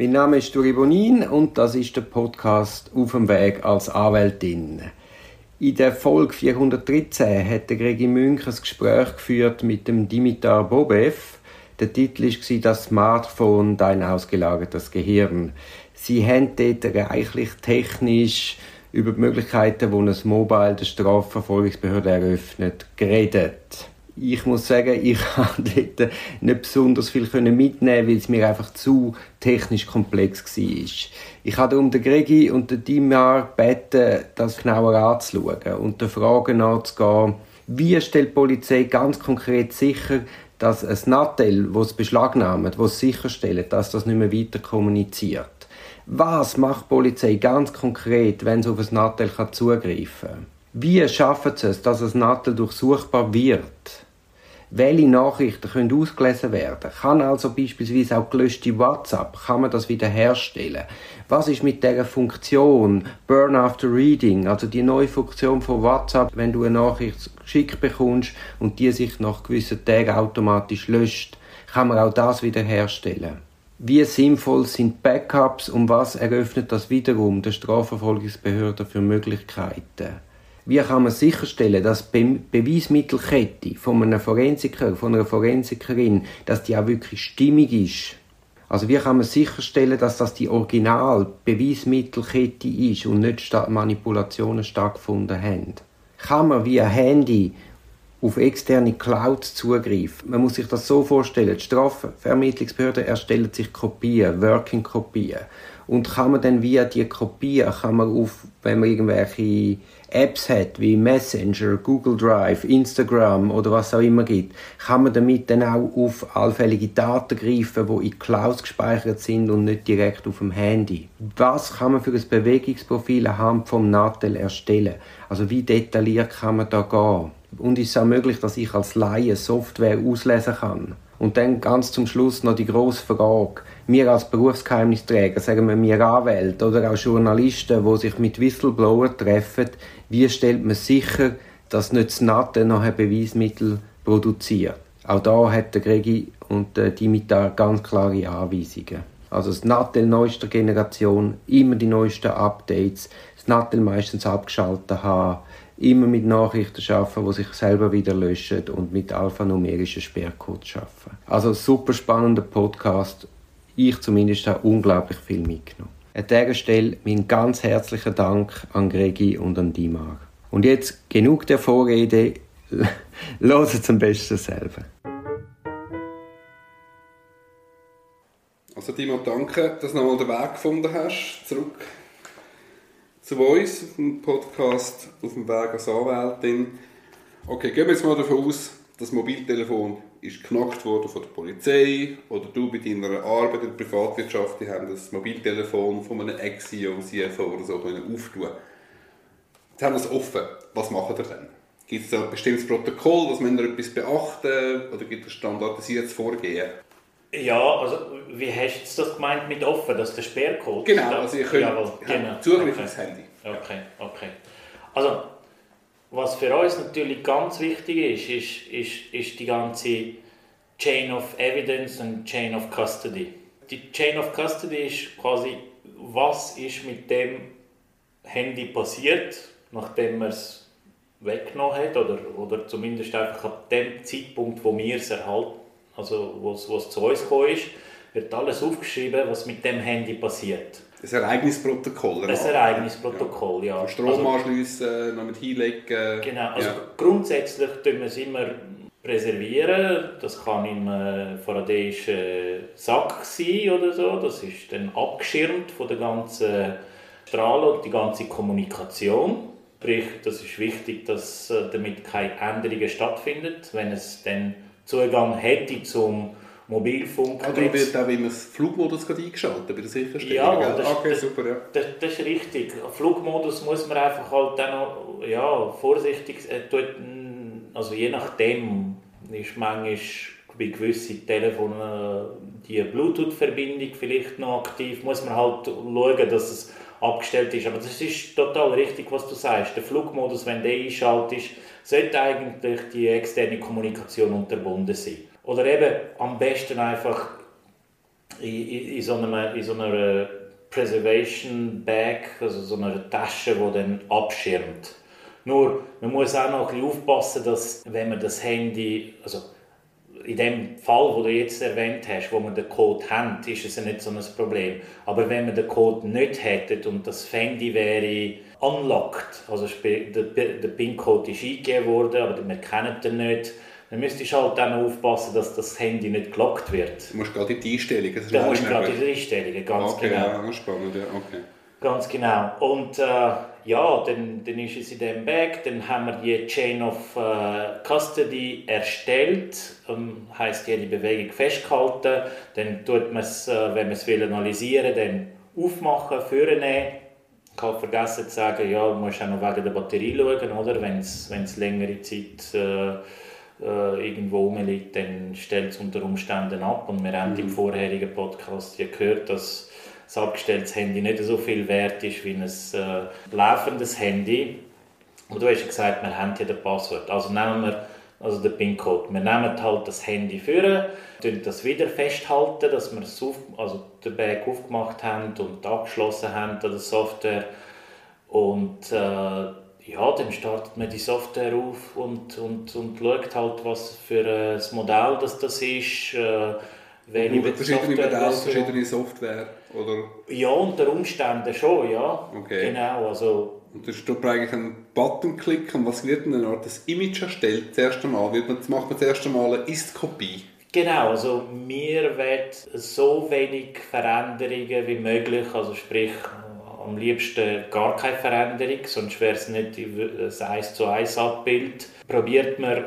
Mein Name ist Duri Bonin und das ist der Podcast Auf dem Weg als Anwältin. In der Folge 413 hat der Gregi Münch ein Gespräch geführt mit dem Dimitar Bobev. Der Titel war «Das Smartphone, dein ausgelagertes Gehirn». Sie haben dort reichlich technisch über die Möglichkeiten, die ein Mobile der Strafverfolgungsbehörde eröffnet, geredet ich muss sagen, ich konnte dort nicht besonders viel mitnehmen, weil es mir einfach zu technisch komplex war. Ich habe darum den Gregi und den Dimar gebeten, das genauer anzuschauen und der Frage nachzugehen, wie stellt die Polizei ganz konkret sicher, dass ein Nattel, das es beschlagnahmt, das sicherstellt, dass das nicht mehr weiter kommuniziert. Was macht die Polizei ganz konkret, wenn sie auf ein Nattel zugreifen kann? Wie schaffen sie es, dass ein Nattel durchsuchbar wird? Welche Nachrichten können ausgelesen werden. Kann also beispielsweise auch gelöschte WhatsApp, kann man das wiederherstellen. Was ist mit der Funktion Burn After Reading, also die neue Funktion von WhatsApp, wenn du eine Nachricht geschickt bekommst und die sich nach gewissen Tagen automatisch löscht, kann man auch das wiederherstellen. Wie sinnvoll sind Backups und was eröffnet das wiederum der Strafverfolgungsbehörde für Möglichkeiten? Wie kann man sicherstellen, dass die Beweismittelkette von einem Forensiker, von einer Forensikerin, dass die auch wirklich stimmig ist? Also wie kann man sicherstellen, dass das die Original-Beweismittelkette ist und nicht Manipulationen stattgefunden haben? Kann man via Handy auf externe Clouds zugreifen? Man muss sich das so vorstellen, die Strafvermittlungsbehörden erstellen sich Kopien, Working-Kopien. Und kann man dann via die Kopien, kann man auf, wenn man irgendwelche Apps hat, wie Messenger, Google Drive, Instagram oder was auch immer gibt, kann man damit dann auch auf allfällige Daten greifen, die in Clouds gespeichert sind und nicht direkt auf dem Handy. Was kann man für ein Bewegungsprofil anhand vom Nattel erstellen? Also wie detailliert kann man da gehen? Und ist es auch möglich, dass ich als Laie Software auslesen kann? Und dann ganz zum Schluss noch die grosse Frage. Wir als Berufsgeheimnisträger, sagen wir wir Anwälte oder auch Journalisten, die sich mit Whistleblower treffen, wie stellt man sicher, dass nicht das NATE nachher Beweismittel produziert? Auch da hat der Gregi und der Dimitar ganz klare Anweisungen. Also das Nattel neuester Generation, immer die neuesten Updates, das Nattel meistens abgeschaltet haben, immer mit Nachrichten arbeiten, die sich selber wieder löschen und mit alphanumerischen Sperrcodes arbeiten. Also super spannender Podcast. Ich zumindest habe unglaublich viel mitgenommen. An dieser Stelle mein ganz herzlichen Dank an Gregi und an Dimar. Und jetzt genug der Vorrede, hören zum Besten selber. Also Dimar, danke, dass du nochmal den Weg gefunden hast, zurück zu uns im Podcast auf dem Weg als Anwältin. Okay, gehen wir jetzt mal davon aus, das Mobiltelefon ist knackt worden von der Polizei oder du bei deiner Arbeit in der Privatwirtschaft, die haben das Mobiltelefon von einem Ex-CEO, CFO oder so können auftun. Jetzt haben wir es offen. Was machen wir dann? Gibt es da ein bestimmtes Protokoll, was wir etwas beachten oder gibt es ein standardisiertes Vorgehen? Ja, also wie hast du das gemeint mit offen, dass der Sperrcode Genau, also ihr könnt Jawohl, genau. Zugriff okay. aufs Handy. Okay, okay. Also, was für uns natürlich ganz wichtig ist, ist, ist, ist die ganze Chain of Evidence und Chain of Custody. Die Chain of Custody ist quasi, was ist mit dem Handy passiert, nachdem man es weggenommen hat oder, oder zumindest einfach ab dem Zeitpunkt, wo wir es erhalten also wo es zu uns gekommen ist, wird alles aufgeschrieben, was mit dem Handy passiert. Ein Ereignisprotokoll. Ein Ereignisprotokoll, ja. ja. Strom also, noch mit hinlegen. Genau, also ja. grundsätzlich tun wir es immer präservieren. Das kann im äh, faradäischen Sack sein oder so. Das ist dann abgeschirmt von der ganzen Strahlung und die ganze Kommunikation. Sprich, das ist wichtig, dass äh, damit keine Änderungen stattfinden. Wenn es dann Zugang hätte zum Mobilfunk. Also wird auch das Flugmodus eingeschaltet bei der Sicherstellung? Ja, das, okay, super, ja. Das, das, ist richtig. Flugmodus muss man einfach halt dann auch, ja, vorsichtig, äh, also je nachdem ist manchmal bei gewissen Telefonen die Bluetooth-Verbindung vielleicht noch aktiv, muss man halt schauen, dass es abgestellt ist. Aber das ist total richtig, was du sagst. Der Flugmodus, wenn der einschaltet ist, sollte eigentlich die externe Kommunikation unterbunden sein. Oder eben am besten einfach in, in, so einer, in so einer Preservation Bag, also so einer Tasche, die dann abschirmt. Nur, man muss auch noch ein bisschen aufpassen, dass wenn man das Handy, also in dem Fall, wo du jetzt erwähnt hast, wo man den Code hat, ist es ja nicht so ein Problem. Aber wenn man den Code nicht hätte und das Handy wäre unlocked, also der, der PIN-Code ist eingegeben worden, aber wir kennen den nicht, dann müsstest du halt dann aufpassen, dass das Handy nicht gelockt wird. Du musst gerade in die Einstellungen. Du musst gerade in die Einstellungen, ganz okay, genau. Ja, spannend, ja, okay. Ganz genau. Und äh, ja, dann, dann ist es in diesem Bag. Dann haben wir die Chain of äh, Custody erstellt. Ähm, heißt jede Bewegung festgehalten. Dann tut man es, äh, wenn man es will analysieren, dann aufmachen, vornehmen. Ich habe vergessen zu sagen, ja, du musst auch noch wegen der Batterie schauen, oder? Wenn es längere Zeit äh, äh, irgendwo rumliegt, dann stellt es unter Umständen ab. Und wir haben mhm. im vorherigen Podcast ja gehört, dass ein abgestelltes Handy nicht so viel wert ist wie ein äh, laufendes Handy. Und du hast ja gesagt, wir haben hier das Passwort. Also nehmen wir also den PIN-Code. Wir nehmen halt das Handy führen, das wieder festhalten, dass wir es auf, also den Bag aufgemacht haben und abgeschlossen haben an der Software. Und äh, ja, dann startet man die Software auf und, und, und schaut halt, was für ein Modell das, das ist. Äh, welche verschiedene Modelle, verschiedene Software, oder? Ja, unter Umständen schon, ja. Okay. Genau, also... Und da steht eigentlich einen Button klicken, was wird denn dann das Image erstellt, das erste Mal? Wird man, macht man das erste Mal eine Ist-Kopie? Genau, also mir wird so wenig Veränderungen wie möglich, also sprich am liebsten gar keine Veränderung, sonst wäre es nicht ein 1 zu 1 Abbild. Probiert man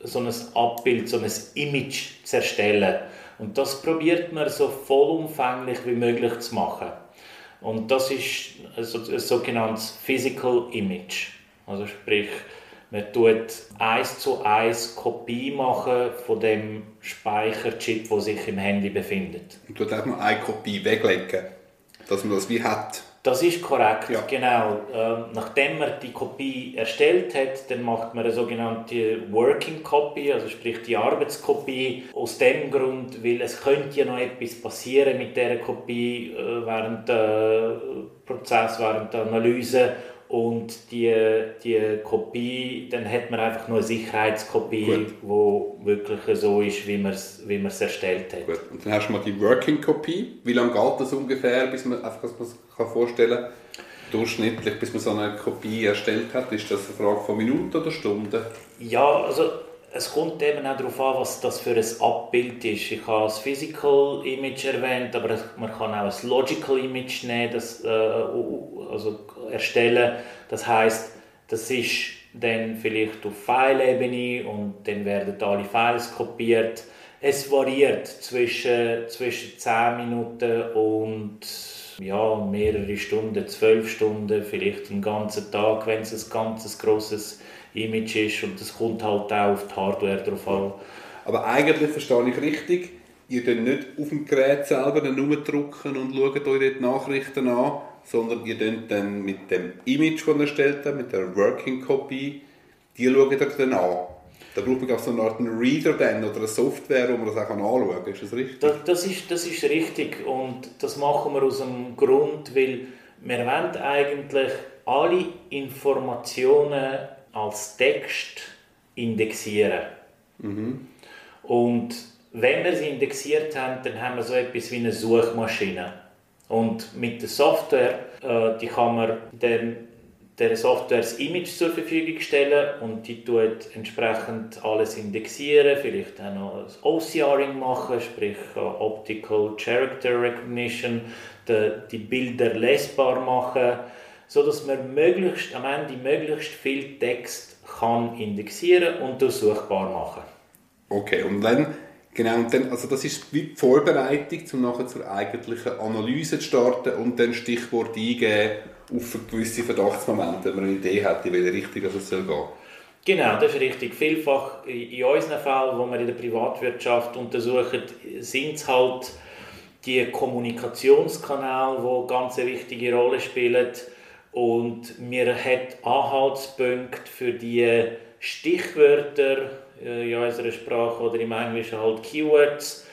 so ein Abbild, so ein Image zu erstellen. Und das probiert man so vollumfänglich wie möglich zu machen. Und das ist ein sogenanntes Physical Image. Also sprich, man tut eins zu eins Kopie machen von dem Speicherchip, der sich im Handy befindet. Und tut mal eine Kopie weglegen, dass man das wie hat. Das ist korrekt, ja. genau. Ähm, nachdem man die Kopie erstellt hat, dann macht man eine sogenannte Working Copy, also sprich die Arbeitskopie. Aus dem Grund, weil es könnte ja noch etwas passieren mit der Kopie äh, während des Prozess, während der Analyse und die, die Kopie, dann hat man einfach nur eine Sicherheitskopie, die wirklich so ist, wie man es wie erstellt hat. Gut. Und dann hast du mal die Working Copy. Wie lange geht das ungefähr, bis man, einfach, dass man sich vorstellen kann, durchschnittlich, bis man so eine Kopie erstellt hat? Ist das eine Frage von Minuten oder Stunden? Ja, also es kommt eben auch darauf an, was das für ein Abbild ist. Ich habe das Physical Image erwähnt, aber man kann auch ein Logical Image nehmen, das, äh, also erstellen. Das heißt, das ist dann vielleicht auf File-Ebene und dann werden alle Files kopiert. Es variiert zwischen, zwischen 10 Minuten und ja, mehrere Stunden, 12 Stunden, vielleicht einen ganzen Tag, wenn es ein ganzes grosses Image ist und das kommt halt auch auf die Hardware drauf an. Aber eigentlich verstehe ich richtig, ihr könnt nicht auf dem Gerät selber drücken und schaut euch die Nachrichten an, sondern ihr könnt dann mit dem Image, das ihr erstellt habt, mit der Working Copy, die schaut ihr dann an. Da braucht man auch so eine Art Reader dann oder eine Software, wo man das auch anschauen kann. Ist das richtig? Das, das, ist, das ist richtig und das machen wir aus dem Grund, weil wir wollen eigentlich alle Informationen als Text indexieren. Mhm. Und wenn wir sie indexiert haben, dann haben wir so etwas wie eine Suchmaschine. Und mit der Software, äh, die kann man dem, der Software das Image zur Verfügung stellen und die tut entsprechend alles indexieren, vielleicht auch noch das OCRing machen, sprich äh, Optical Character Recognition, die, die Bilder lesbar machen so dass man möglichst, am Ende möglichst viel Text kann indexieren und durchsuchbar machen. Okay, und dann, genau, und dann, also das ist wie die Vorbereitung, um nachher zur eigentlichen Analyse zu starten und dann Stichwort eingeben auf gewisse Verdachtsmomente, wenn man eine Idee hat, in welche Richtung es soll gehen. Genau, das ist richtig. Vielfach in unseren Fällen, wo wir in der Privatwirtschaft untersuchen, sind es halt die Kommunikationskanäle, die ganz eine wichtige Rolle spielen und mir hat Anhaltspunkte für die Stichwörter äh, in unserer Sprache oder im Englischen halt Keywords,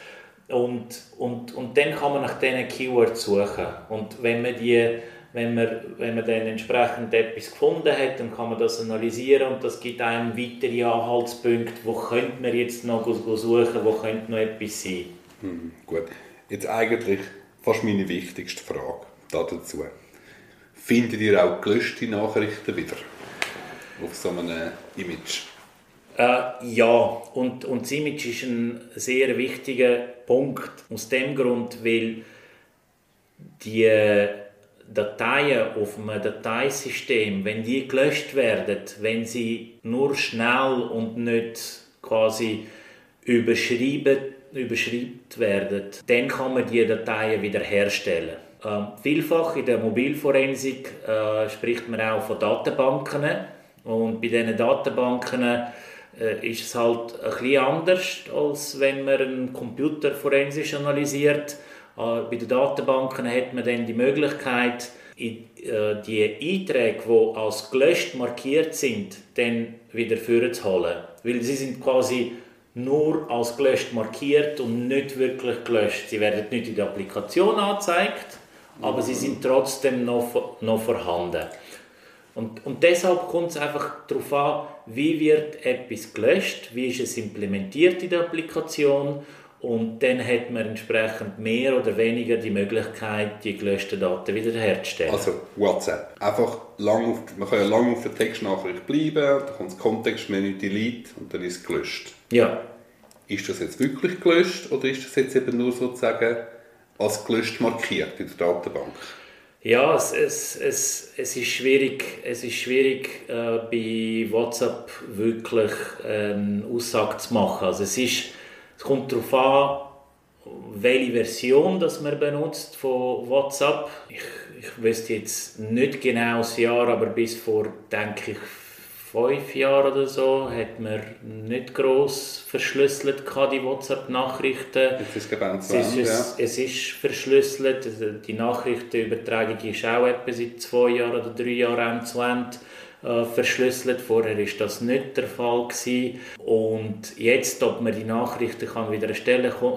Und, und, und dann kann man nach diesen Keywords suchen. Und wenn man, die, wenn, man, wenn man dann entsprechend etwas gefunden hat, dann kann man das analysieren und das gibt einem weitere Anhaltspunkte, wo könnte man jetzt noch suchen, wo könnte noch etwas sein. Hm, gut. Jetzt eigentlich fast meine wichtigste Frage dazu. Findet ihr auch gelöschte Nachrichten wieder auf so einem Image? Äh, ja, und, und das Image ist ein sehr wichtiger Punkt. Aus dem Grund, weil die Dateien auf einem Dateisystem, wenn die gelöscht werden, wenn sie nur schnell und nicht quasi überschrieben, überschrieben werden, dann kann man die Dateien wiederherstellen. Ähm, vielfach in der Mobilforensik äh, spricht man auch von Datenbanken und bei diesen Datenbanken äh, ist es halt ein bisschen anders, als wenn man einen Computer forensisch analysiert. Äh, bei den Datenbanken hat man dann die Möglichkeit, äh, die Einträge, die als gelöscht markiert sind, dann wieder vorzuholen. Weil sie sind quasi nur als gelöscht markiert und nicht wirklich gelöscht. Sie werden nicht in der Applikation angezeigt, aber sie sind trotzdem noch, noch vorhanden. Und, und deshalb kommt es einfach darauf an, wie wird etwas gelöscht, wie ist es implementiert in der Applikation und dann hat man entsprechend mehr oder weniger die Möglichkeit, die gelöschten Daten wiederherzustellen. Also WhatsApp. Einfach lang auf, man kann ja lange auf der Textnachricht bleiben, dann kommt das Kontextmenü Delete und dann ist es gelöscht. Ja. Ist das jetzt wirklich gelöscht oder ist das jetzt eben nur sozusagen als gelöscht markiert in der Datenbank? Ja, es, es, es, es ist schwierig, es ist schwierig äh, bei WhatsApp wirklich eine ähm, Aussage zu machen. Also es, ist, es kommt darauf an, welche Version das man benutzt von WhatsApp. Ich, ich wüsste jetzt nicht genau das Jahr, aber bis vor, denke ich, fünf Jahren oder so hat man nicht gross verschlüsselt die WhatsApp-Nachrichten. Jetzt ist es, es, ist, ja. es ist verschlüsselt. Also die Nachrichtenübertragung ist auch etwa seit zwei Jahren oder drei Jahren End zu End äh, verschlüsselt. Vorher war das nicht der Fall gewesen. Und jetzt, ob man die Nachrichten kann wiederherstellen kann,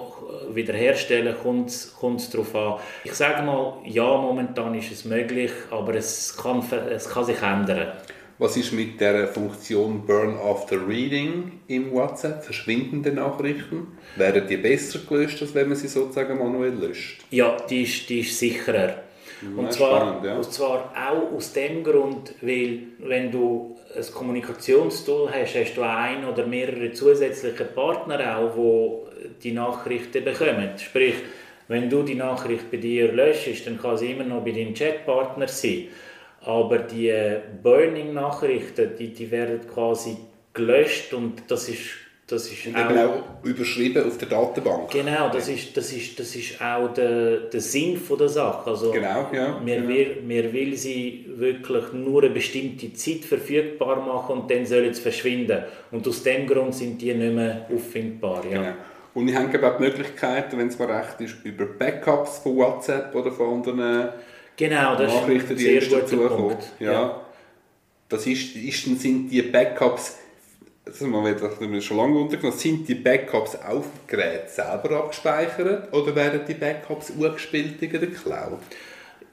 wiederherstellen kommt es darauf an. Ich sage mal, ja, momentan ist es möglich, aber es kann, es kann sich ändern. Was ist mit der Funktion Burn After Reading im WhatsApp? Verschwindende Nachrichten? Werden die besser gelöscht, als wenn man sie sozusagen manuell löscht? Ja, die ist, die ist sicherer. Ja, und, zwar, spannend, ja. und zwar auch aus dem Grund, weil wenn du ein Kommunikationstool hast, hast du ein oder mehrere zusätzliche Partner auch, die die Nachrichten bekommen. Sprich, wenn du die Nachricht bei dir löschst, dann kann sie immer noch bei deinem Chatpartner sein. Aber die Burning-Nachrichten, die, die werden quasi gelöscht und das ist das ist und auch, auch überschrieben auf der Datenbank. Genau, das ist, das ist, das ist auch der, der Sinn von der Sache. Also, genau, ja. Wir, genau. Will, sie wirklich nur eine bestimmte Zeit verfügbar machen und dann sollen sie verschwinden. Und aus dem Grund sind die nicht mehr auffindbar. Ja. Genau. Und ich habe die Möglichkeit, wenn es mir recht ist, über Backups von WhatsApp oder von anderen Genau, das Nachrichten, die erst dazukommen. Ja. ja. Das ist, ist, sind die Backups, das haben wir schon lange untergenommen, sind die Backups auf dem Gerät selber abgespeichert oder werden die Backups angespielt in der Cloud?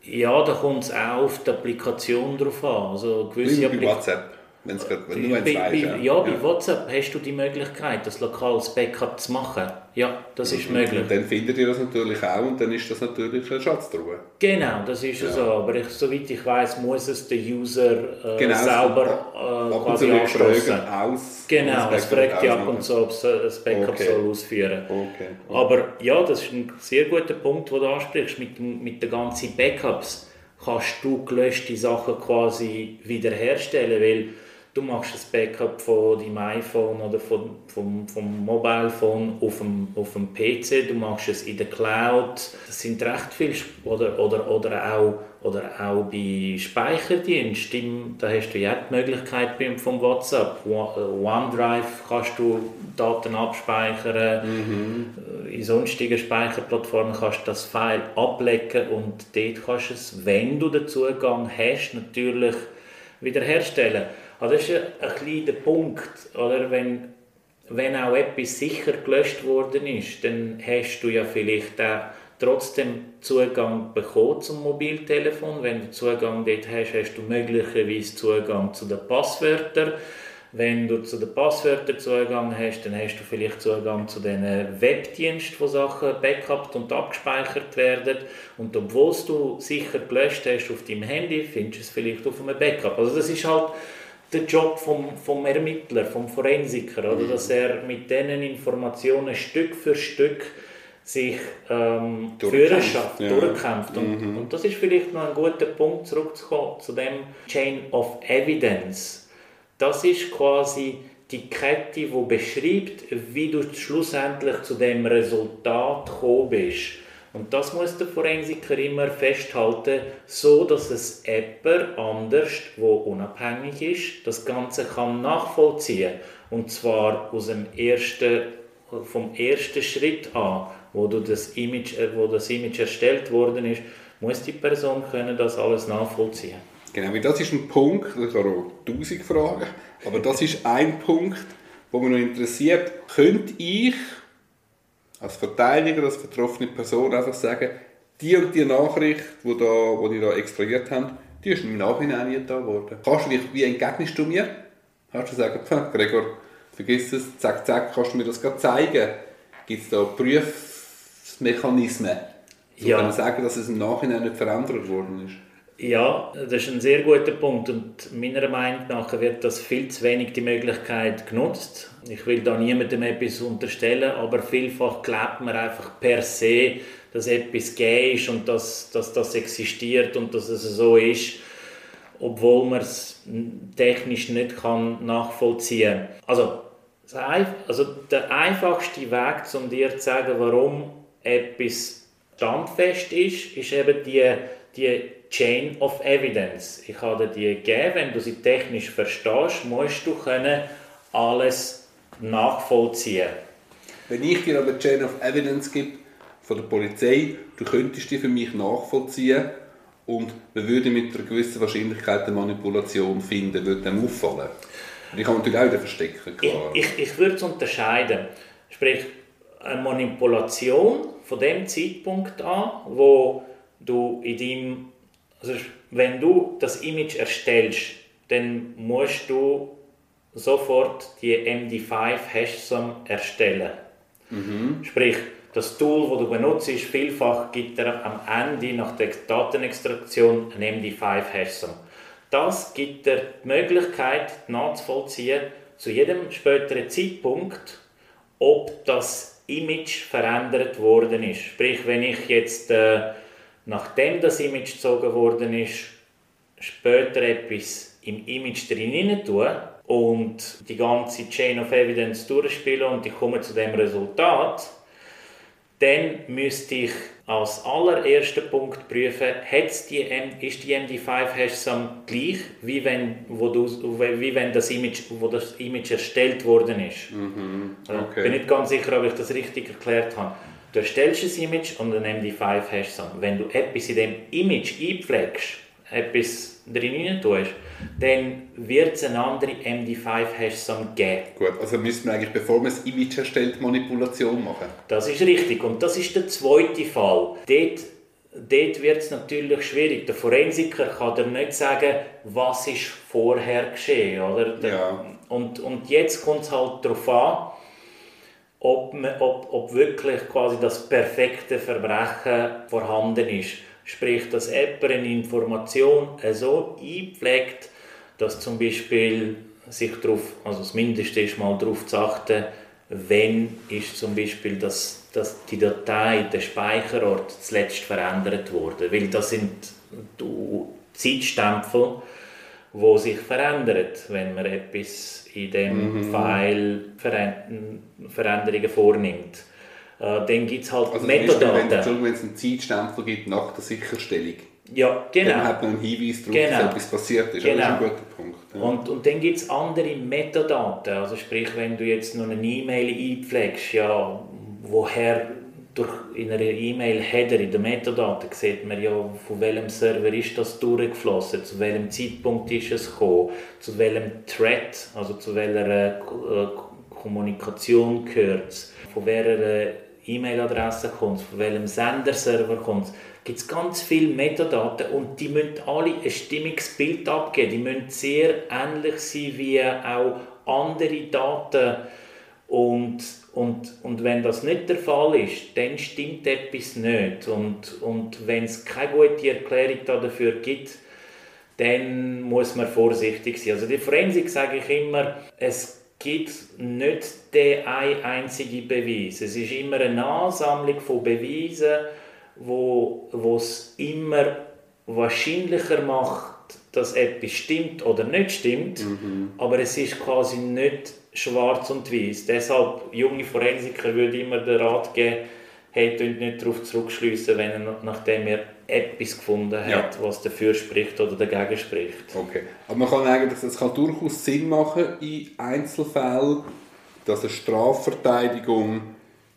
Ja, da kommt es auch auf die Applikation drauf an. Also gewisse bei WhatsApp. Wenn's grad, wenn du bei, weißt, ja. ja, bei. WhatsApp hast du die Möglichkeit, das lokales Backup zu machen. Ja, das ist und, möglich. Und dann findet ihr das natürlich auch und dann ist das natürlich eine Schatztruhe. Genau, das ist ja. so. Aber ich, soweit ich weiß, muss es der User äh, genau, selber äh, quasi anschließen. Aus, genau, das fragt ja ab und zu, ob es das Backup okay. soll ausführen okay. okay. Aber ja, das ist ein sehr guter Punkt, den du ansprichst mit, mit den ganzen Backups kannst du gelöschte Sachen quasi wiederherstellen, weil Du machst ein Backup von deinem iPhone oder von, vom, vom Mobilephone auf dem, auf dem PC, du machst es in der Cloud. Das sind recht viele, oder, oder, oder, auch, oder auch bei Speicherdiensten, da hast du ja die Möglichkeit vom WhatsApp. OneDrive kannst du Daten abspeichern, mhm. in sonstigen Speicherplattformen kannst du das File ablegen und dort kannst du es, wenn du den Zugang hast, natürlich wiederherstellen. Also das ist ein, ein kleiner Punkt, oder? Wenn, wenn auch etwas sicher gelöscht worden ist, dann hast du ja vielleicht auch trotzdem Zugang bekommen zum Mobiltelefon. Wenn du Zugang dort hast, hast du möglicherweise Zugang zu den Passwörtern. Wenn du zu den Passwörtern Zugang hast, dann hast du vielleicht Zugang zu den Webdiensten, wo Sachen backupt und abgespeichert werden. Und obwohl du sicher gelöscht hast auf deinem Handy, findest du es vielleicht auf einem Backup. Also das ist halt der Job vom, vom Ermittler, vom Forensiker, oder? dass er mit diesen Informationen Stück für Stück sich ähm, Führerschaft ja. durchkämpft. Und, mhm. und das ist vielleicht noch ein guter Punkt, zurückzukommen zu dem Chain of Evidence. Das ist quasi die Kette, die beschreibt, wie du schlussendlich zu dem Resultat gekommen bist. Und das muss der Forensiker immer festhalten, so dass es jemand anders, wo unabhängig ist, das Ganze kann nachvollziehen. Und zwar aus dem ersten, vom ersten Schritt an, wo, du das Image, äh, wo das Image erstellt worden ist, muss die Person können das alles nachvollziehen. Genau, das ist ein Punkt, ich habe auch tausend Fragen, aber das ist ein Punkt, wo mich noch interessiert. Könnte ich als Verteidiger, als betroffene Person einfach sagen, die und die Nachricht, die, da, die da extrahiert haben, die ist im Nachhinein nicht da worden. Kannst du, wie, wie entgegnest du mir? Kannst du sagen, Gregor, vergiss es, zack, zack, kannst du mir das gerade zeigen? Gibt es da Prüfmechanismen, um ja. sagen, dass es im Nachhinein nicht verändert worden ist? Ja, das ist ein sehr guter Punkt und meiner Meinung nach wird das viel zu wenig die Möglichkeit genutzt. Ich will da niemandem etwas unterstellen, aber vielfach glaubt man einfach per se, dass etwas gay ist und dass, dass das existiert und dass es so ist, obwohl man es technisch nicht kann nachvollziehen kann. Also, also der einfachste Weg, um dir zu sagen, warum etwas standfest ist, ist eben die, die Chain of Evidence. Ich habe dir die gegeben, wenn du sie technisch verstehst, musst du können alles nachvollziehen. Wenn ich dir aber Chain of Evidence gebe von der Polizei, du könntest die für mich nachvollziehen und wir würden mit einer gewissen Wahrscheinlichkeit eine Manipulation finden, würde dem auffallen. Und ich kann natürlich auch wieder verstecken. Klar. Ich, ich, ich würde es unterscheiden. Sprich, eine Manipulation von dem Zeitpunkt an, wo du in deinem also wenn du das Image erstellst, dann musst du sofort die MD5-Hashtsum erstellen. Mhm. Sprich, das Tool, das du benutzt, vielfach gibt er am Ende nach der Datenextraktion ein MD5-Hashtsum. Das gibt dir die Möglichkeit nachzuvollziehen, zu jedem späteren Zeitpunkt, ob das Image verändert worden ist. Sprich, wenn ich jetzt äh, nachdem das Image gezogen worden ist, später etwas im Image drin tun und die ganze Chain of Evidence durchspielen und ich komme zu dem Resultat, dann müsste ich als allerersten Punkt prüfen, die, ist die MD5-Hash gleich, wie wenn, wo du, wie wenn das Image, wo das Image erstellt worden ist. Mhm. Okay. Ich bin nicht ganz sicher, ob ich das richtig erklärt habe. Du erstellst ein Image und ein MD5 hast du. Wenn du etwas in dem Image einpflegst, etwas drin tust, dann wird es eine andere MD5-Hash geben. Gut, also müsste man eigentlich, bevor man das Image erstellt, Manipulation machen? Das ist richtig und das ist der zweite Fall. Dort, dort wird es natürlich schwierig. Der Forensiker kann dir nicht sagen, was ist vorher geschehen. Oder? Ja. Und, und jetzt kommt es halt darauf an, ob, man, ob, ob wirklich quasi das perfekte Verbrechen vorhanden ist. Sprich, dass jemand eine Information so einpflegt, dass zum Beispiel sich darauf, also das Mindeste ist mal darauf zu achten, wenn ist zum Beispiel das, das, die Datei, der Speicherort zuletzt verändert wurde. Weil das sind Zeitstempel, die sich verändern, wenn man etwas in dem mhm. File Veränderungen vornimmt. Äh, dann gibt es halt also Metadaten. Wenn, wenn es einen Zeitstempel gibt nach der Sicherstellung, ja, genau. dann hat man einen Hinweis darauf, genau. dass etwas passiert ist. Genau. Das ist ein guter Punkt. Ja. Und, und dann gibt es andere Metadaten. Also sprich, wenn du jetzt noch eine E-Mail einpflegst, ja, woher durch in einer E-Mail-Header in der Metadaten sieht man ja, von welchem Server ist das durchgeflossen, zu welchem Zeitpunkt ist es gekommen, zu welchem Thread, also zu welcher äh, Kommunikation gehört es, von welcher E-Mail-Adresse kommt es, von welchem Senderserver kommt es. gibt es ganz viele Metadaten und die müssen alle ein stimmiges Bild abgeben. Die müssen sehr ähnlich sein wie auch andere Daten. Und, und, und wenn das nicht der Fall ist, dann stimmt etwas nicht. Und, und wenn es keine gute Erklärung dafür gibt, dann muss man vorsichtig sein. Also die Forensik sage ich immer, es gibt nicht den einzigen Beweis. Es ist immer eine Ansammlung von Beweisen, wo es immer wahrscheinlicher macht, dass etwas stimmt oder nicht stimmt, mhm. aber es ist quasi nicht schwarz und weiß. Deshalb, junge Forensiker würde immer den Rat geben, hey, nicht darauf zurückschliessen, wenn er, nachdem er etwas gefunden hat, ja. was dafür spricht oder dagegen spricht. Okay. Aber man kann eigentlich, das kann durchaus Sinn machen in Einzelfällen, dass eine Strafverteidigung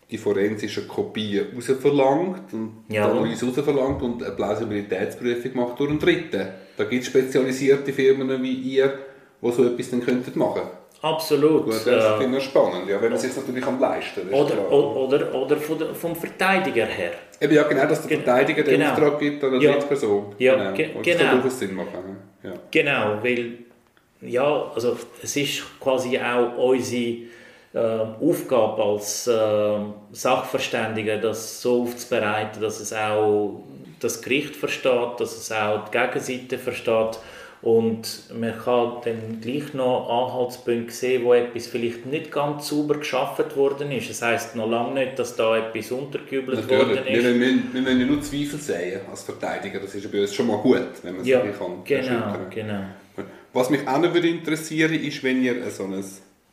die forensische Kopie rausverlangt und ja. die Analyse rausverlangt und eine Plausibilitätsprüfung macht durch einen Dritten. Da gibt es spezialisierte Firmen wie ihr, die so etwas dann könnten machen könnten. Absolut. Gut, das finde ich spannend, ja, wenn man es jetzt natürlich am leisten Oder, oder, oder vom Verteidiger her. Eben, ja, genau, dass der Verteidiger den genau. Auftrag gibt an eine ja. Person. Ja, genau. Ge das genau. durchaus Sinn machen. Ja. Genau, weil ja, also es ist quasi auch unsere äh, Aufgabe als äh, Sachverständige, das so aufzubereiten, dass es auch das Gericht versteht, dass es auch die Gegenseite versteht und man kann dann gleich noch Anhaltspunkte sehen, wo etwas vielleicht nicht ganz sauber geschaffen worden ist. Das heisst noch lange nicht, dass da etwas untergejubelt worden ist. Wir, müssen, wir müssen nur Zweifel sehen als Verteidiger. Das ist bei uns schon mal gut, wenn man ja, sich kann genau, genau. Was mich auch noch würde interessieren ist, wenn ihr so ein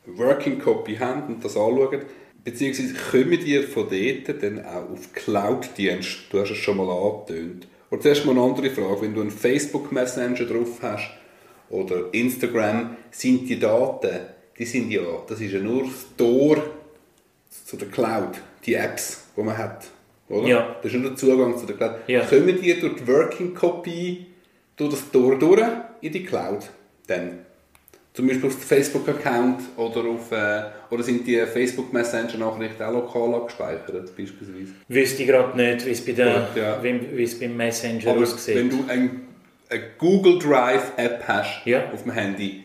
Working Copy habt und das anschaut, beziehungsweise kommen ihr von dort dann auch auf Cloud-Dienst? Du hast es schon mal angetönt. Und zuerst mal eine andere Frage. Wenn du einen Facebook Messenger drauf hast oder Instagram, sind die Daten, die sind ja, das ist ja nur das Tor zu der Cloud, die Apps, die man hat. Oder? Ja. Das ist nur der Zugang zu der Cloud. Ja. Kommen die durch die Working Copy durch das Tor durch in die Cloud? Dann? Zum Beispiel auf den Facebook-Account oder, auf, äh, oder sind die Facebook Messenger-Nachrichten auch lokal abgespeichert, beispielsweise? Wüsste ich gerade nicht, wie es, bei der, ja. wie, es beim Messenger Aber aussieht. wenn du ein, eine Google Drive-App hast ja. auf dem Handy,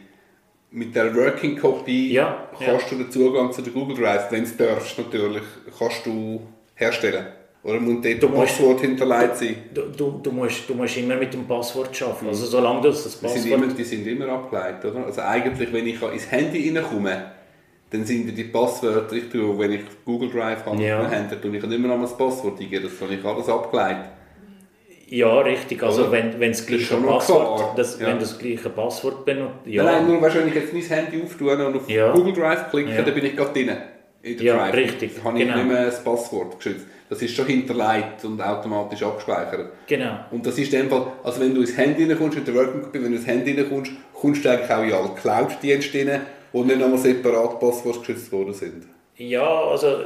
mit der Working Copy ja. kannst du den Zugang zu der Google Drive, wenn es darfst natürlich, kannst du herstellen. Oder muss dort du Passwort hinterlegt sein? Du, du, du, musst, du musst immer mit dem Passwort arbeiten. Mhm. Also solange du das Passwort... Die sind immer, die sind immer abgeleitet, oder? Also eigentlich, wenn ich ins Handy reinkomme, dann sind die Passwörter, ich tue, wenn ich Google Drive habe, ja. auf Handy, tue ich nicht immer noch das Passwort eingeben, das habe ich alles abgeleitet. Ja, richtig. Also oder? wenn, wenn das gleiche das Passwort, das, ja. wenn das gleiche Passwort benutzt, ja. Nein, nur wenn ich jetzt mein Handy auftue und auf ja. Google Drive klicke, dann bin ich gerade drin. In der ja, Drive. richtig. Dann habe ich genau. nicht mehr das Passwort geschützt das ist schon hinterlegt und automatisch abgespeichert. Genau. Und das ist in dem Fall, also wenn du ins Handy reinkommst, mit der Working Copy, wenn du ins Handy reinkommst, kommst du eigentlich auch in alle Cloud-Dienste rein, die nicht nochmal separat Passwort geschützt worden sind. Ja, also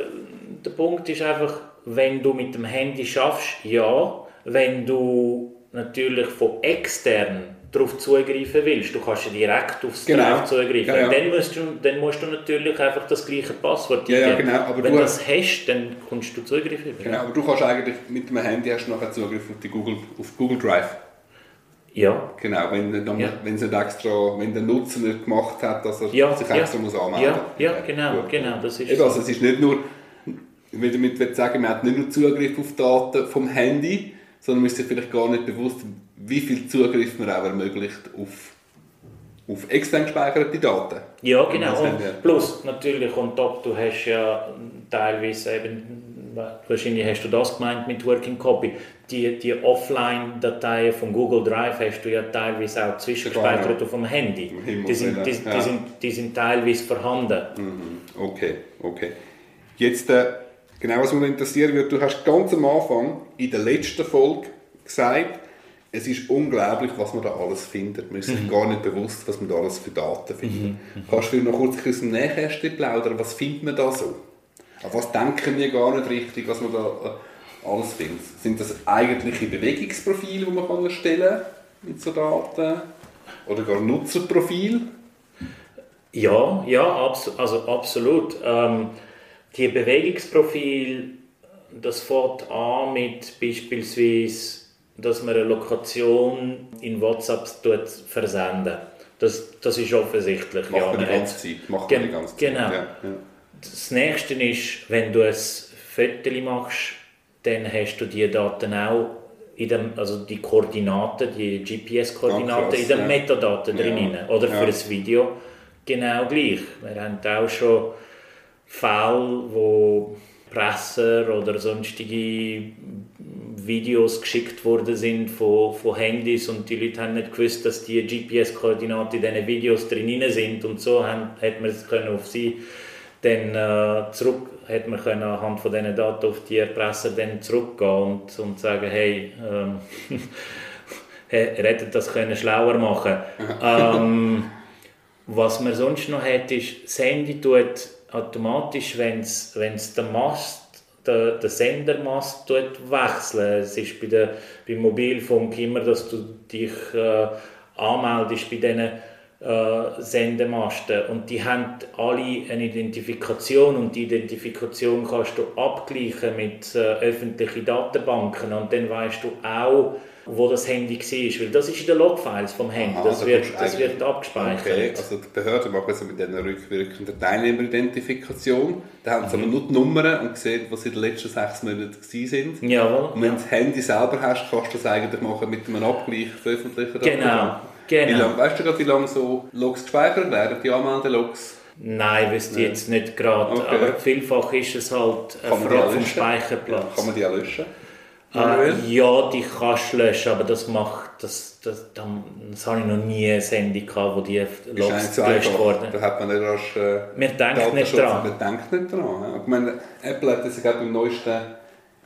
der Punkt ist einfach, wenn du mit dem Handy schaffst, ja. Wenn du natürlich von extern darauf zugreifen willst. Du kannst ja direkt aufs genau. Drive zugreifen. Ja, ja. Dann, musst du, dann musst du natürlich einfach das gleiche Passwort ja, ja, genau. aber Wenn du das hast, dann kannst du zugreifen. Genau, aber du kannst eigentlich mit dem Handy hast du nachher Zugriff auf, die Google, auf Google Drive. Ja. Genau, wenn, dann, ja. wenn, es nicht extra, wenn der Nutzer nicht gemacht hat, dass er ja, sich extra ja. muss anmelden muss. Ja, ja, genau, genau, das ist Eben, so. also es ist nicht nur, ich will damit sagen, man hat nicht nur Zugriff auf Daten vom Handy, sondern man ist sich vielleicht gar nicht bewusst, wie viel Zugriff man auch ermöglicht auf, auf extern gespeicherte Daten. Ja, genau. Und plus natürlich on top, du hast ja teilweise eben, wahrscheinlich hast du das gemeint mit Working Copy, die, die Offline-Dateien von Google Drive hast du ja teilweise auch zwischengespeichert auf dem Handy. Die sind, die, die, sind, die sind teilweise vorhanden. Mhm. Okay, okay. Jetzt, äh, genau was mich interessieren würde, du hast ganz am Anfang in der letzten Folge gesagt, es ist unglaublich, was man da alles findet. Man ist sich mhm. gar nicht bewusst, was man da alles für Daten findet. Mhm. Kannst du noch kurz aus dem Nähkästchen plaudern? Was findet man da so? Auf was denken wir gar nicht richtig, was man da äh, alles findet? Sind das eigentliche Bewegungsprofile, die man kann erstellen mit so Daten? Oder gar Nutzerprofil? Ja, ja, abso also absolut. Ähm, die Bewegungsprofil, das fängt an mit beispielsweise, dass man eine Lokation in WhatsApp versenden das, das ist offensichtlich. Macht ja, man die ganze Zeit. Macht man die ganze Zeit. Genau. Ja, ja. Das nächste ist, wenn du ein Foto machst, dann hast du die Daten auch in dem, also die Koordinaten, die GPS-Koordinaten in den ja. Metadaten drin. Oder für ein Video genau gleich. Wir haben auch schon Fälle, wo Presser oder sonstige Videos geschickt worden sind von, von Handys und die Leute haben nicht gewusst, dass die GPS-Koordinaten in diesen Videos drin sind. Und so haben, hat man es können auf sie dann äh, zurück hat man können anhand von diesen Daten auf die Erpresser dann zurückgehen und, und sagen, hey, ähm, ihr hättet das können schlauer machen. Ähm, Was man sonst noch hat, ist, das Handy tut automatisch, wenn es den Mast, den, den Sendermast tut wechseln. Es ist bei der, beim Mobilfunk immer, dass du dich äh, anmeldest bei diesen äh, Sendemasten und die haben alle eine Identifikation und die Identifikation kannst du abgleichen mit äh, öffentlichen Datenbanken und dann weißt du auch, wo das Handy war, weil das ist in den Logfiles vom Handy, Aha, das, da wird, das eigentlich- wird abgespeichert. Okay, also die Behörden machen es mit dieser rückwirkenden Teilnehmeridentifikation. Da haben sie Mhm. aber nur die Nummern und sehen, was in den letzten sechs Monaten sind. Jawohl. Und wenn du das Handy selber hast, kannst du das eigentlich machen mit einem Abgleich veröffentlichen. Genau, Wie genau. lang, weißt du gerade, wie lange so Logs gespeichert werden, die Anmeldelogs? Nein, wüsste ich jetzt nicht gerade, Okay. aber vielfach ist es halt eine Frage vom? Speicherplatz. Kann man die auch löschen? Äh, ja, die kannst du löschen, aber das macht, das, das, das, das habe ich noch nie ein Handy gehabt, wo die Logs gelöscht wurden. Da hat man nicht rasch äh, Man denkt nicht dran. Man denkt nicht dran. Ich meine, Apple hat das ja gerade im neuesten,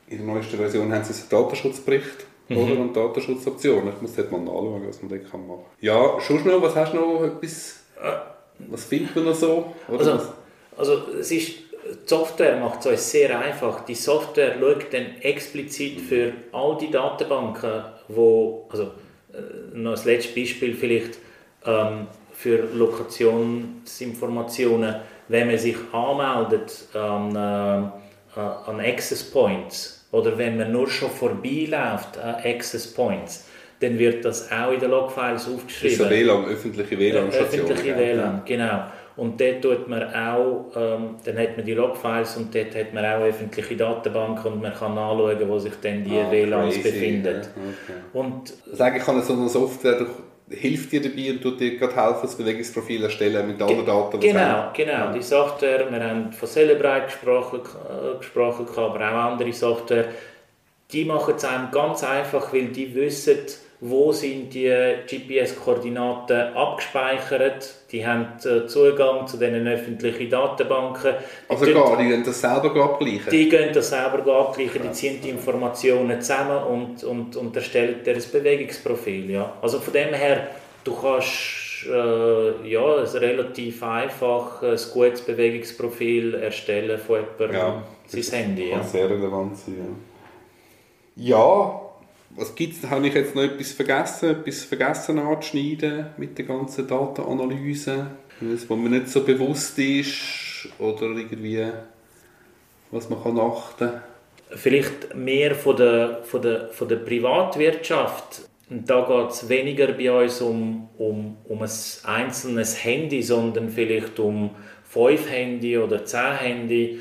in der neuesten Version haben sie einen Datenschutzbericht Mhm. oder? und Datenschutzoptionen. Ich muss dort mal nachschauen, was man dort kann machen kann. Ja, schon noch, was hast du noch? Etwas, was findet man noch so? Oder Also, was? also es ist, Software macht es uns sehr einfach. Die Software schaut dann explizit für all die Datenbanken, wo, also äh, noch das letzte Beispiel vielleicht ähm, für Lokationsinformationen, wenn man sich anmeldet an, äh, an Access Points oder wenn man nur schon vorbeiläuft an Access Points, dann wird das auch in den Logfiles Das ist aufgeschrieben. WLAN, öffentliche WLAN-Stationen. Öffentliche gell? WLAN, genau. Und dort tut man auch, ähm, dann hat man die Logfiles und dort hat man auch öffentliche Datenbanken und man kann nachschauen, wo sich dann die Ah, WLANs befinden. ja, okay. Und Also eigentlich kann so eine Software doch, hilft dir dabei und tut dir gerade helfen, das Bewegungsprofil erstellen mit allen Daten, die genau, genau, die Software, wir haben von Celebrite gesprochen, äh, gesprochen aber auch andere Software, die machen es einem ganz einfach, weil die wissen, wo sind die GPS-Koordinaten abgespeichert, die haben äh, Zugang zu diesen öffentlichen Datenbanken. Die Also gar, die können das selber abgleichen. Die gehen das selber abgleichen, die ziehen die Informationen zusammen und, und, und erstellen dir ein Bewegungsprofil. Ja. Also von dem her, du kannst äh, ja, ein relativ einfach ein gutes Bewegungsprofil erstellen von jemandem Ja. sein Handy. Ja. Kann sehr relevant sein, ja. Ja, was gibt's? Habe ich jetzt noch etwas vergessen? Etwas vergessen anzuschneiden mit der ganzen Datenanalyse? Was mir nicht so bewusst ist? Oder irgendwie, was man kann achten Vielleicht mehr von der, von der, von der Privatwirtschaft. Und da geht es weniger bei uns um, um, um ein einzelnes Handy, sondern vielleicht um fünf Handy oder zehn Handy.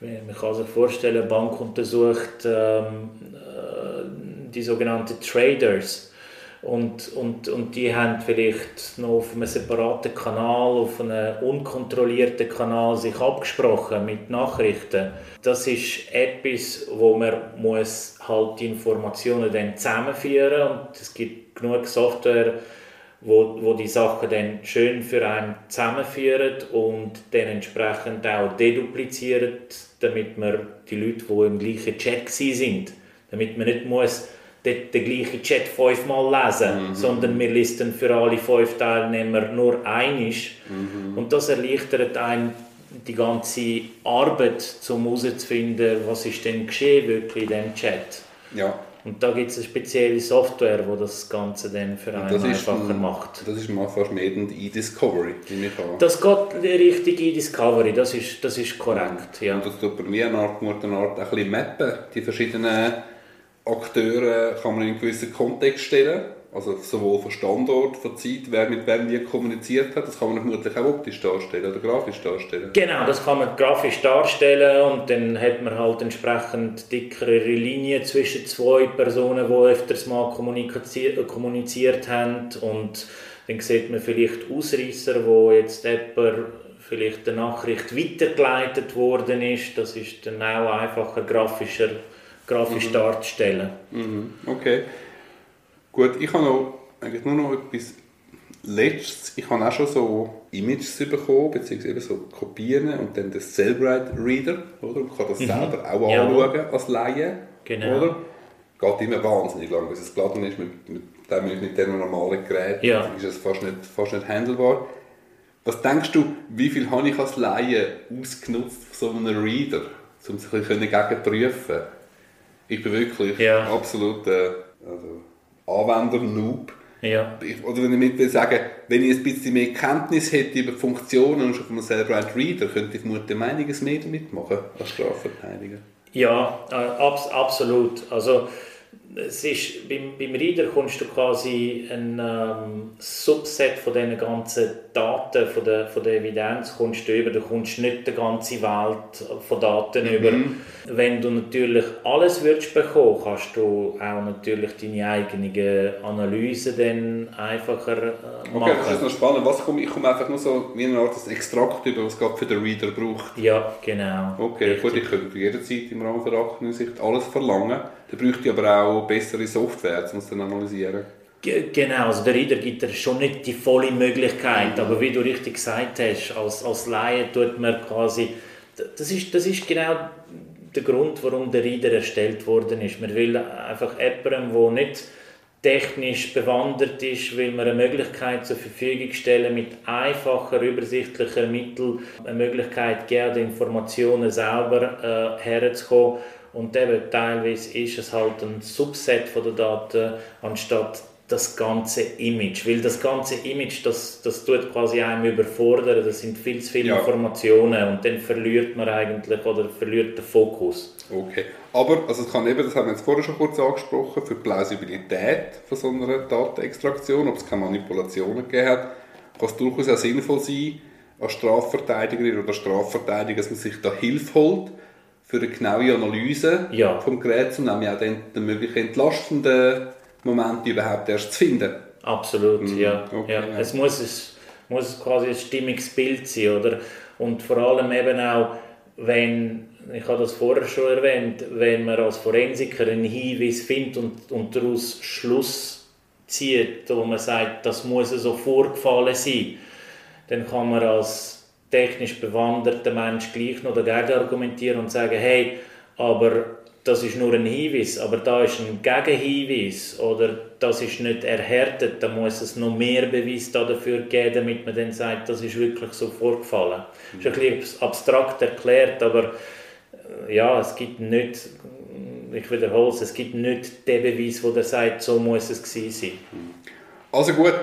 Man kann sich vorstellen, eine Bank untersucht ähm, äh, die sogenannten Traders. Und, und, und die haben vielleicht noch auf einem separaten Kanal, auf einem unkontrollierten Kanal sich abgesprochen mit Nachrichten. Das ist etwas, wo man muss halt die Informationen dann zusammenführen und es gibt genug Software, wo, wo die Sachen dann schön für einen zusammenführen und dann entsprechend auch deduplizieren, damit man die Leute, die im gleichen Chat sind, damit man nicht muss den, den gleichen Chat fünfmal lesen, sondern wir listen für alle fünf Teilnehmer nur einisch. Und das erleichtert einem die ganze Arbeit, um herauszufinden, was ist denn geschehen wirklich in diesem Chat. Ja, Und da gibt es eine spezielle Software, die das Ganze dann für einen einfacher ein, macht. Das ist mal fast mehr E-Discovery, nehme ich an. Das geht richtig in Discovery, das ist, das ist korrekt. Ja. Und das tut bei mir eine Art, eine Art ein bisschen mappen. Die verschiedenen Akteure kann man in einen gewissen Kontext stellen. Also sowohl von Standort, von Zeit, wer mit wem wie kommuniziert hat, das kann man vermutlich auch optisch darstellen oder grafisch darstellen. Genau, das kann man grafisch darstellen und dann hat man halt entsprechend dickere Linien zwischen zwei Personen, die öfters mal kommuniziert, kommuniziert haben und dann sieht man vielleicht Ausreißer, wo jetzt jemand vielleicht eine Nachricht weitergeleitet worden ist. Das ist dann auch einfacher grafischer, grafisch mhm. darzustellen. Mhm. Okay. Gut, ich habe noch, eigentlich nur noch etwas Letztes. Ich habe auch schon so Images bekommen, beziehungsweise so Kopien und dann den Cellbrite Reader, oder? Man kann das mhm. selber auch ja. anschauen als Laie, genau. oder? Geht immer wahnsinnig lang, bis es geladen ist mit, mit, mit, mit dem normalen Gerät. Ja. ist es fast nicht, fast nicht handelbar. Was denkst du, wie viel habe ich als Laie ausgenutzt von so einem Reader, um sich ein bisschen prüfen? Ich bin wirklich ja. absolut äh, also Anwender-Noob. Ja. Oder wenn ich mit will sagen, wenn ich ein bisschen mehr Kenntnis hätte über Funktionen und schon von einem selber Reader, könnte ich vermutlich einiges mehr damit machen als Strafverteidiger. Ja, äh, abs absolut. Also es ist, beim, beim Reader kommst du quasi ein ähm, Subset von diesen ganzen Daten, von der, von der Evidenz kommst du über. Du kommst nicht die ganze Welt von Daten mhm. über. Wenn du natürlich alles würdest bekommen, kannst du auch natürlich deine eigene Analyse dann einfacher äh, machen. Okay, das ist noch spannend. Was komme, ich komme einfach nur so wie eine Art Extrakt über, was es für den Reader braucht. Ja, genau. Okay, Richtig. gut, ich könnte jederzeit im Rahmen der Aktensicht alles verlangen. Da bräuchte ich aber auch bessere Software, um es dann analysieren. Genau, also der Reader gibt dir schon nicht die volle Möglichkeit, aber wie du richtig gesagt hast, als, als Laie tut man quasi, das ist, das ist genau der Grund, warum der Reader erstellt worden ist. Man will einfach jemandem, der nicht technisch bewandert ist, will man eine Möglichkeit zur Verfügung stellen, mit einfacher, übersichtlicher Mitteln eine Möglichkeit geben, die Informationen sauber äh, herzukommen und eben teilweise ist es halt ein Subset von der Daten, anstatt das ganze Image. Weil das ganze Image, das, das tut quasi einem überfordern, das sind viel zu viele ja. Informationen und dann verliert man eigentlich oder verliert den Fokus. Okay, aber also es kann eben, das haben wir jetzt vorher schon kurz angesprochen, für die Plausibilität von so einer Datenextraktion, ob es keine Manipulationen gegeben hat, kann es durchaus auch sinnvoll sein, als Strafverteidigerin oder Strafverteidiger, dass man sich da Hilfe holt, für eine genaue Analyse ja. vom Gerät, um nämlich auch den, den möglichen entlastenden Moment überhaupt erst zu finden. Absolut, mhm. ja. Okay, ja. ja. Es muss, es muss quasi ein stimmiges Bild sein, oder? Und vor allem eben auch, wenn, ich habe das vorher schon erwähnt, wenn man als Forensiker einen Hinweis findet und, und daraus Schluss zieht, wo man sagt, das muss so vorgefallen sein, dann kann man als technisch bewanderter Mensch gleich noch dagegen argumentieren und sagen, hey, aber das ist nur ein Hinweis, aber da ist ein Gegenhinweis oder das ist nicht erhärtet, da muss es noch mehr Beweis dafür geben, damit man dann sagt, das ist wirklich so vorgefallen. Das ist ein bisschen abstrakt erklärt, aber äh, ja, es gibt nicht, ich wiederhole es, es gibt nicht den Beweis, wo der sagt, so muss es gewesen sein. Also gut,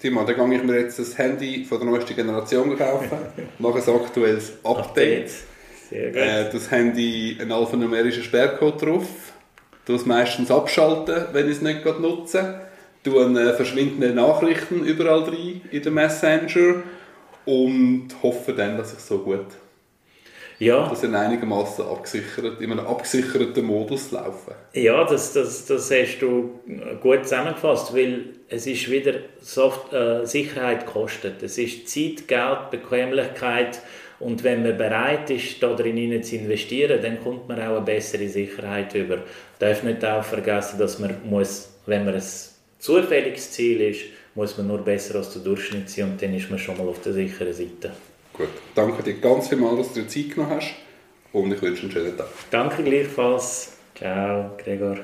Timo, dann gehe ich mir jetzt das Handy von der neuesten Generation kaufen, mache ein aktuelles Update. Sehr gut. Äh, das Handy einen alphanumerischen Sperrcode drauf. Du es meistens abschalten, wenn ich es nicht nutze. Du äh, verschwindende Nachrichten überall rein in den Messenger und hoffe dann, dass ich so gut ja. dass in einigermaßen abgesichert, in einem abgesicherten Modus laufen. Ja, das, das, das hast du gut zusammengefasst, weil es ist wieder Soft äh, Sicherheit kostet. Es ist Zeit, Geld, Bequemlichkeit und wenn man bereit ist, da drin zu investieren, dann kommt man auch eine bessere Sicherheit über. Man darf nicht auch vergessen, dass man muss, wenn man ein zufälliges Ziel ist, muss man nur besser als der Durchschnitt sein und dann ist man schon mal auf der sicheren Seite. Gut, danke dir ganz vielmals, dass du dir Zeit genommen hast und ich wünsche einen schönen Tag. Danke gleichfalls. Ciao, Gregor.